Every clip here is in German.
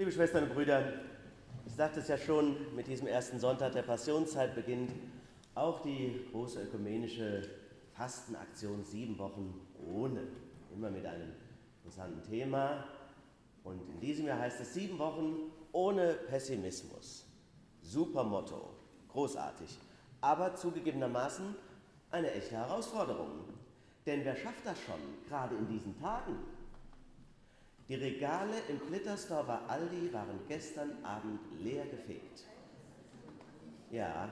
Liebe Schwestern und Brüder, ich sagte es ja schon, mit diesem ersten Sonntag der Passionszeit beginnt auch die große ökumenische Fastenaktion sieben Wochen ohne. Immer mit einem interessanten Thema. Und in diesem Jahr heißt es sieben Wochen ohne Pessimismus. Super Motto, großartig. Aber zugegebenermaßen eine echte Herausforderung. Denn wer schafft das schon, gerade in diesen Tagen? Die Regale im Klittersdorfer Aldi waren gestern Abend leer gefegt. Ja,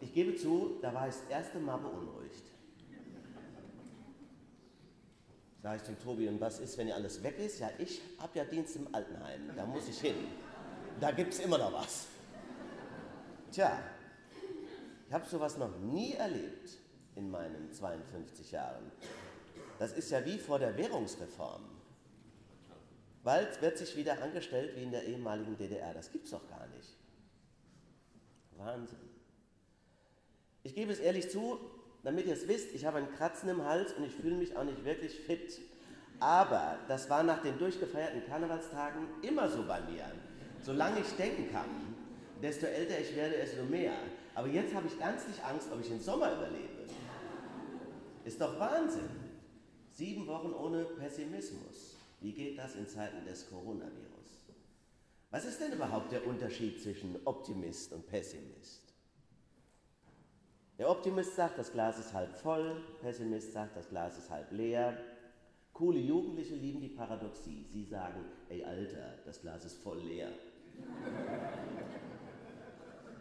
ich gebe zu, da war ich das erste Mal beunruhigt. Sag ich zum Tobi, und was ist, wenn hier alles weg ist? Ja, ich habe ja Dienst im Altenheim, da muss ich hin. Da gibt es immer noch was. Tja, ich habe sowas noch nie erlebt in meinen 52 Jahren. Das ist ja wie vor der Währungsreform. Bald wird sich wieder angestellt wie in der ehemaligen DDR. Das gibt's doch gar nicht. Wahnsinn. Ich gebe es ehrlich zu, damit ihr es wisst, ich habe einen Kratzen im Hals und ich fühle mich auch nicht wirklich fit. Aber das war nach den durchgefeierten Karnevalstagen immer so bei mir. Solange ich denken kann, desto älter ich werde, desto mehr. Aber jetzt habe ich ernstlich Angst, ob ich den Sommer überlebe. Ist doch Wahnsinn. Sieben Wochen ohne Pessimismus. Wie geht das in Zeiten des Coronavirus? Was ist denn überhaupt der Unterschied zwischen Optimist und Pessimist? Der Optimist sagt, das Glas ist halb voll, Pessimist sagt, das Glas ist halb leer. Coole Jugendliche lieben die Paradoxie. Sie sagen, ey Alter, das Glas ist voll leer.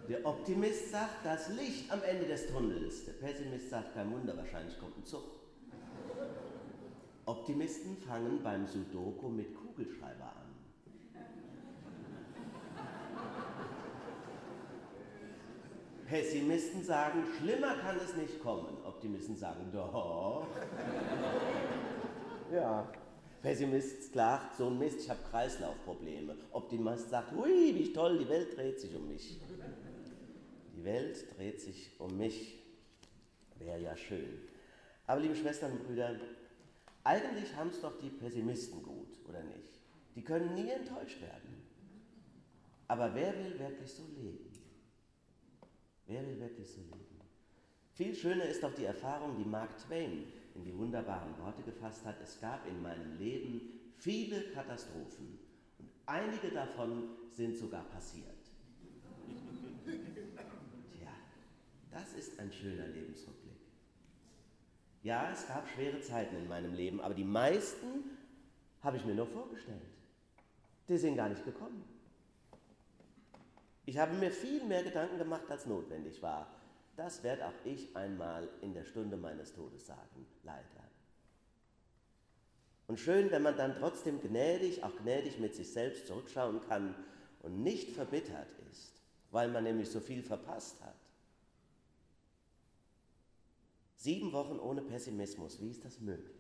Der Optimist sagt, das Licht am Ende des Tunnels. Der Pessimist sagt, kein Wunder, wahrscheinlich kommt ein Zug. Optimisten fangen beim Sudoku mit Kugelschreiber an. Pessimisten sagen, schlimmer kann es nicht kommen. Optimisten sagen, doch. ja. Pessimist klagt, so ein Mist, ich habe Kreislaufprobleme. Optimist sagt, hui, wie toll, die Welt dreht sich um mich. Die Welt dreht sich um mich. Wäre ja schön. Aber liebe Schwestern und Brüder, eigentlich haben es doch die Pessimisten gut, oder nicht? Die können nie enttäuscht werden. Aber wer will wirklich so leben? Wer will wirklich so leben? Viel schöner ist doch die Erfahrung, die Mark Twain in die wunderbaren Worte gefasst hat. Es gab in meinem Leben viele Katastrophen und einige davon sind sogar passiert. Tja, das ist ein schöner Lebensrückblick. Ja, es gab schwere Zeiten in meinem Leben, aber die meisten habe ich mir nur vorgestellt. Die sind gar nicht gekommen. Ich habe mir viel mehr Gedanken gemacht, als notwendig war. Das werde auch ich einmal in der Stunde meines Todes sagen, leider. Und schön, wenn man dann trotzdem gnädig, auch gnädig mit sich selbst zurückschauen kann und nicht verbittert ist, weil man nämlich so viel verpasst hat. Sieben Wochen ohne Pessimismus, wie ist das möglich?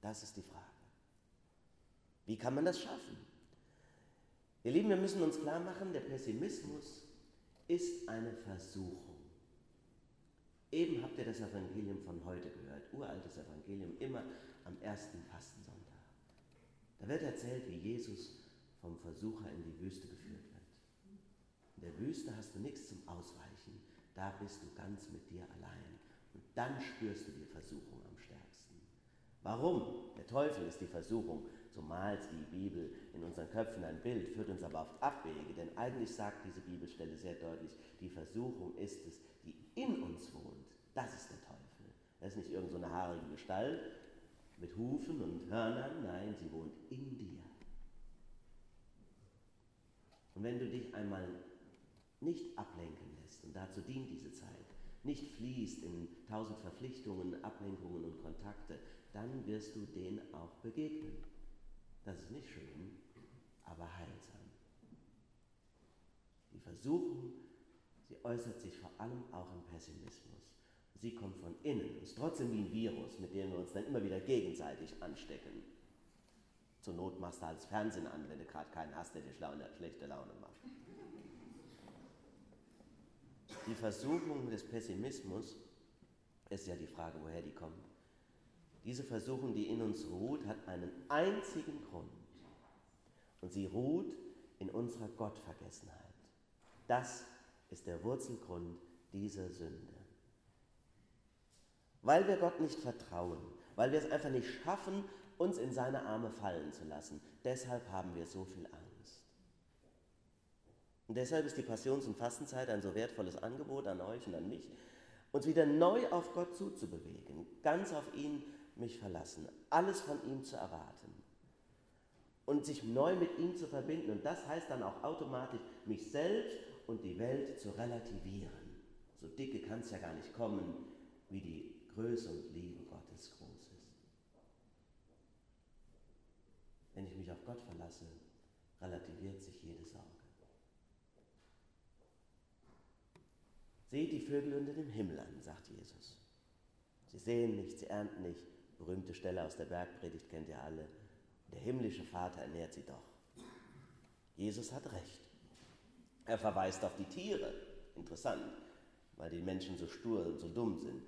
Das ist die Frage. Wie kann man das schaffen? Ihr Lieben, wir müssen uns klar machen, der Pessimismus ist eine Versuchung. Eben habt ihr das Evangelium von heute gehört, uraltes Evangelium, immer am ersten Fastensonntag. Da wird erzählt, wie Jesus vom Versucher in die Wüste geführt wird. In der Wüste hast du nichts zum Ausweichen, da bist du ganz mit dir allein. Und dann spürst du die Versuchung am stärksten. Warum? Der Teufel ist die Versuchung. So malt die Bibel in unseren Köpfen ein Bild, führt uns aber auf Abwege. Denn eigentlich sagt diese Bibelstelle sehr deutlich, die Versuchung ist es, die in uns wohnt. Das ist der Teufel. Das ist nicht irgendeine so haarige Gestalt mit Hufen und Hörnern. Nein, sie wohnt in dir. Und wenn du dich einmal nicht ablenken lässt, und dazu dient diese Zeit, nicht fließt in tausend Verpflichtungen, Ablenkungen und Kontakte, dann wirst du denen auch begegnen. Das ist nicht schön, aber heilsam. Die Versuchung, sie äußert sich vor allem auch im Pessimismus. Sie kommt von innen, ist trotzdem wie ein Virus, mit dem wir uns dann immer wieder gegenseitig anstecken. Zur Not machst du als Fernsehen an, wenn du gerade keinen hast, der dir schlechte Laune macht. Die Versuchung des Pessimismus ist ja die Frage, woher die kommt. Diese Versuchung, die in uns ruht, hat einen einzigen Grund. Und sie ruht in unserer Gottvergessenheit. Das ist der Wurzelgrund dieser Sünde. Weil wir Gott nicht vertrauen, weil wir es einfach nicht schaffen, uns in seine Arme fallen zu lassen. Deshalb haben wir so viel Angst. Und deshalb ist die Passions- und Fastenzeit ein so wertvolles Angebot an euch und an mich, uns wieder neu auf Gott zuzubewegen, ganz auf ihn mich verlassen, alles von ihm zu erwarten und sich neu mit ihm zu verbinden. Und das heißt dann auch automatisch, mich selbst und die Welt zu relativieren. So dicke kann es ja gar nicht kommen, wie die Größe und Liebe Gottes groß ist. Wenn ich mich auf Gott verlasse, relativiert sich jede Sorge. Seht die Vögel unter dem Himmel an, sagt Jesus. Sie sehen nicht, sie ernten nicht. Berühmte Stelle aus der Bergpredigt kennt ihr alle. Der himmlische Vater ernährt sie doch. Jesus hat recht. Er verweist auf die Tiere. Interessant, weil die Menschen so stur und so dumm sind.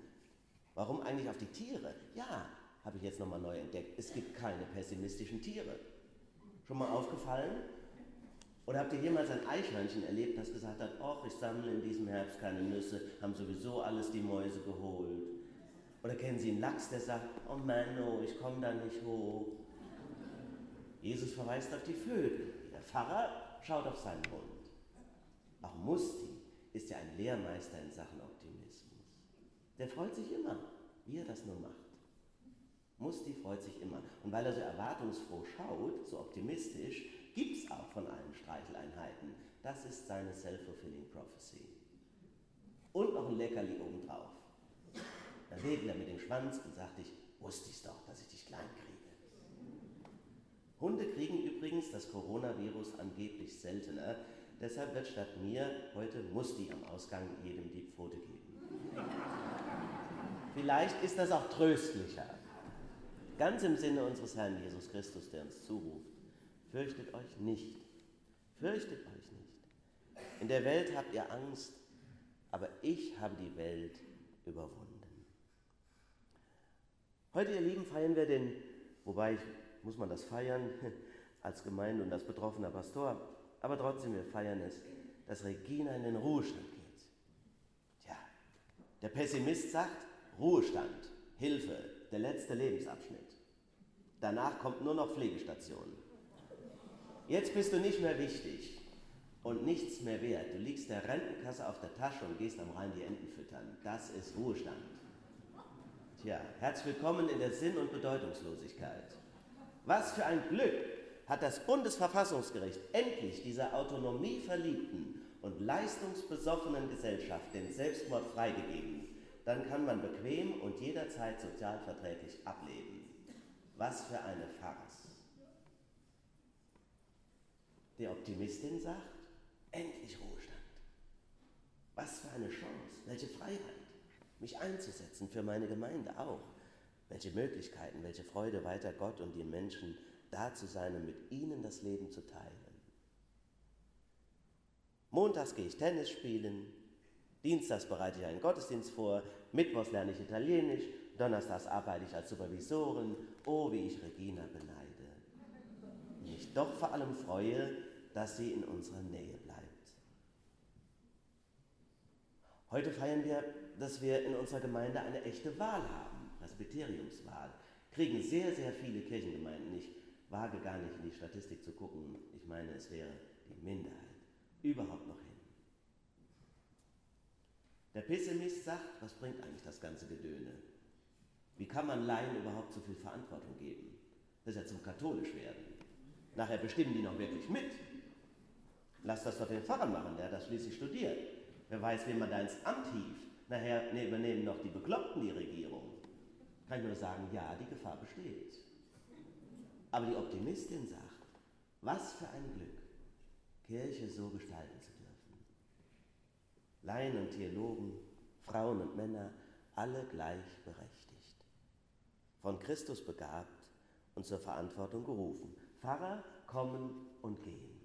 Warum eigentlich auf die Tiere? Ja, habe ich jetzt nochmal neu entdeckt. Es gibt keine pessimistischen Tiere. Schon mal aufgefallen? Oder habt ihr jemals ein Eichhörnchen erlebt, das gesagt hat, ach, ich sammle in diesem Herbst keine Nüsse, haben sowieso alles die Mäuse geholt? Oder kennen Sie einen Lachs, der sagt, oh Mann, oh, ich komme da nicht hoch? Jesus verweist auf die Vögel. Der Pfarrer schaut auf seinen Hund. Auch Musti ist ja ein Lehrmeister in Sachen Optimismus. Der freut sich immer, wie er das nur macht. Musti freut sich immer. Und weil er so erwartungsfroh schaut, so optimistisch, gibt es auch von allen Streicheleinheiten. Das ist seine Self-Fulfilling Prophecy. Und noch ein Leckerli obendrauf. Dann wedelt er mit dem Schwanz und sagt, ich wusste es doch, dass ich dich klein kriege. Hunde kriegen übrigens das Coronavirus angeblich seltener. Deshalb wird statt mir heute Musti am Ausgang jedem die Pfote geben. Vielleicht ist das auch tröstlicher. Ganz im Sinne unseres Herrn Jesus Christus, der uns zuruft. Fürchtet euch nicht. Fürchtet euch nicht. In der Welt habt ihr Angst, aber ich habe die Welt überwunden. Heute, ihr Lieben, feiern wir den, wobei ich muss man das feiern als Gemeinde und als betroffener Pastor. Aber trotzdem, wir feiern es, dass Regina in den Ruhestand geht. Tja, der Pessimist sagt, Ruhestand, Hilfe, der letzte Lebensabschnitt. Danach kommt nur noch Pflegestation. Jetzt bist du nicht mehr wichtig und nichts mehr wert. Du liegst der Rentenkasse auf der Tasche und gehst am Rhein die Enten füttern. Das ist Ruhestand. Tja, herzlich willkommen in der Sinn- und Bedeutungslosigkeit. Was für ein Glück hat das Bundesverfassungsgericht endlich dieser autonomieverliebten und leistungsbesoffenen Gesellschaft den Selbstmord freigegeben. Dann kann man bequem und jederzeit sozialverträglich ableben. Was für eine Farce. Die Optimistin sagt, endlich Ruhestand. Was für eine Chance, welche Freiheit, mich einzusetzen für meine Gemeinde auch welche Möglichkeiten, welche Freude weiter Gott und den Menschen da zu sein und mit ihnen das Leben zu teilen. Montags gehe ich Tennis spielen, Dienstags bereite ich einen Gottesdienst vor, Mittwochs lerne ich Italienisch, Donnerstags arbeite ich als Supervisorin. Oh, wie ich Regina beneide. Mich doch vor allem freue, dass sie in unserer Nähe bleibt. Heute feiern wir, dass wir in unserer Gemeinde eine echte Wahl haben. Presbyteriumswahl kriegen sehr, sehr viele Kirchengemeinden. Ich wage gar nicht in die Statistik zu gucken. Ich meine, es wäre die Minderheit. Überhaupt noch hin. Der Pessimist sagt, was bringt eigentlich das ganze Gedöne? Wie kann man Laien überhaupt so viel Verantwortung geben? Das ist ja zum katholisch werden. Nachher bestimmen die noch wirklich mit. Lass das doch den Pfarrer machen, der hat das schließlich studiert. Wer weiß, wen man da ins Amt hieft. Nachher ne, übernehmen noch die Bekloppten die Regierung kann ich nur sagen, ja, die Gefahr besteht. Aber die Optimistin sagt, was für ein Glück, Kirche so gestalten zu dürfen. Laien und Theologen, Frauen und Männer, alle gleichberechtigt. Von Christus begabt und zur Verantwortung gerufen. Pfarrer kommen und gehen.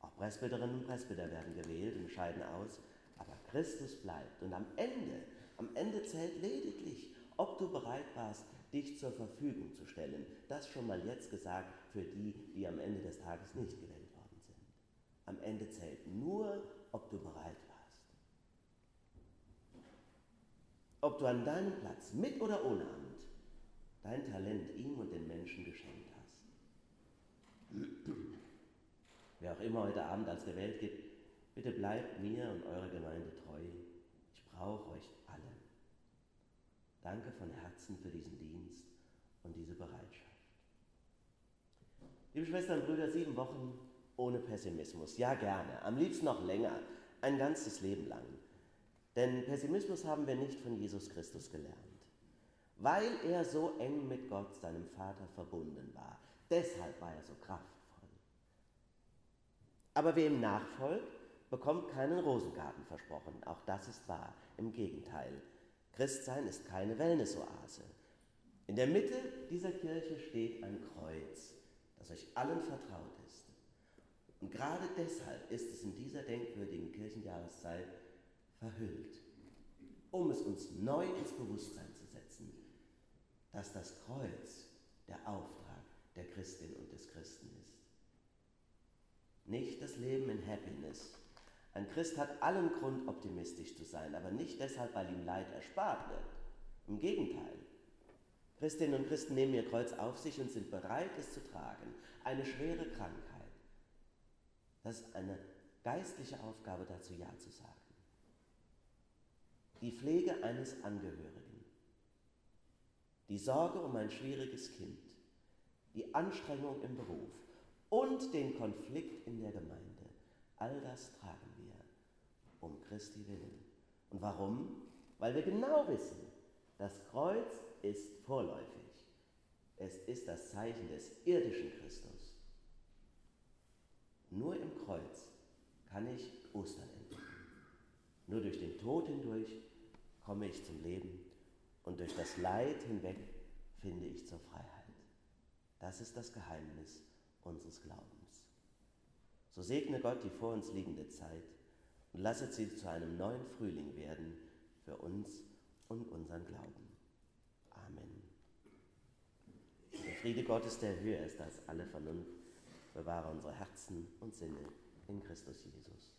Auch Presbyterinnen und Presbyter werden gewählt und scheiden aus, aber Christus bleibt. Und am Ende, am Ende zählt lediglich, ob du bereit warst, dich zur Verfügung zu stellen. Das schon mal jetzt gesagt für die, die am Ende des Tages nicht gewählt worden sind. Am Ende zählt nur, ob du bereit warst. Ob du an deinem Platz, mit oder ohne Amt, dein Talent ihm und den Menschen geschenkt hast. Wer auch immer heute Abend als gewählt gibt, bitte bleibt mir und eurer Gemeinde treu. Ich brauche euch alle. Danke von Herzen für diesen Dienst und diese Bereitschaft. Liebe Schwestern und Brüder, sieben Wochen ohne Pessimismus. Ja, gerne. Am liebsten noch länger. Ein ganzes Leben lang. Denn Pessimismus haben wir nicht von Jesus Christus gelernt. Weil er so eng mit Gott, seinem Vater, verbunden war. Deshalb war er so kraftvoll. Aber wer ihm nachfolgt, bekommt keinen Rosengarten versprochen. Auch das ist wahr. Im Gegenteil. Christsein ist keine Wellnessoase. In der Mitte dieser Kirche steht ein Kreuz, das euch allen vertraut ist. Und gerade deshalb ist es in dieser denkwürdigen Kirchenjahreszeit verhüllt, um es uns neu ins Bewusstsein zu setzen, dass das Kreuz der Auftrag der Christin und des Christen ist. Nicht das Leben in Happiness. Ein Christ hat allen Grund, optimistisch zu sein, aber nicht deshalb, weil ihm Leid erspart wird. Im Gegenteil. Christinnen und Christen nehmen ihr Kreuz auf sich und sind bereit, es zu tragen. Eine schwere Krankheit. Das ist eine geistliche Aufgabe, dazu Ja zu sagen. Die Pflege eines Angehörigen. Die Sorge um ein schwieriges Kind. Die Anstrengung im Beruf und den Konflikt in der Gemeinde. All das tragen wir um Christi willen. Und warum? Weil wir genau wissen, das Kreuz ist vorläufig. Es ist das Zeichen des irdischen Christus. Nur im Kreuz kann ich Ostern entdecken. Nur durch den Tod hindurch komme ich zum Leben und durch das Leid hinweg finde ich zur Freiheit. Das ist das Geheimnis unseres Glaubens. So segne Gott die vor uns liegende Zeit und lasset sie zu einem neuen Frühling werden für uns und unseren Glauben. Amen. Der Friede Gottes, der höher ist als alle Vernunft, bewahre unsere Herzen und Sinne in Christus Jesus.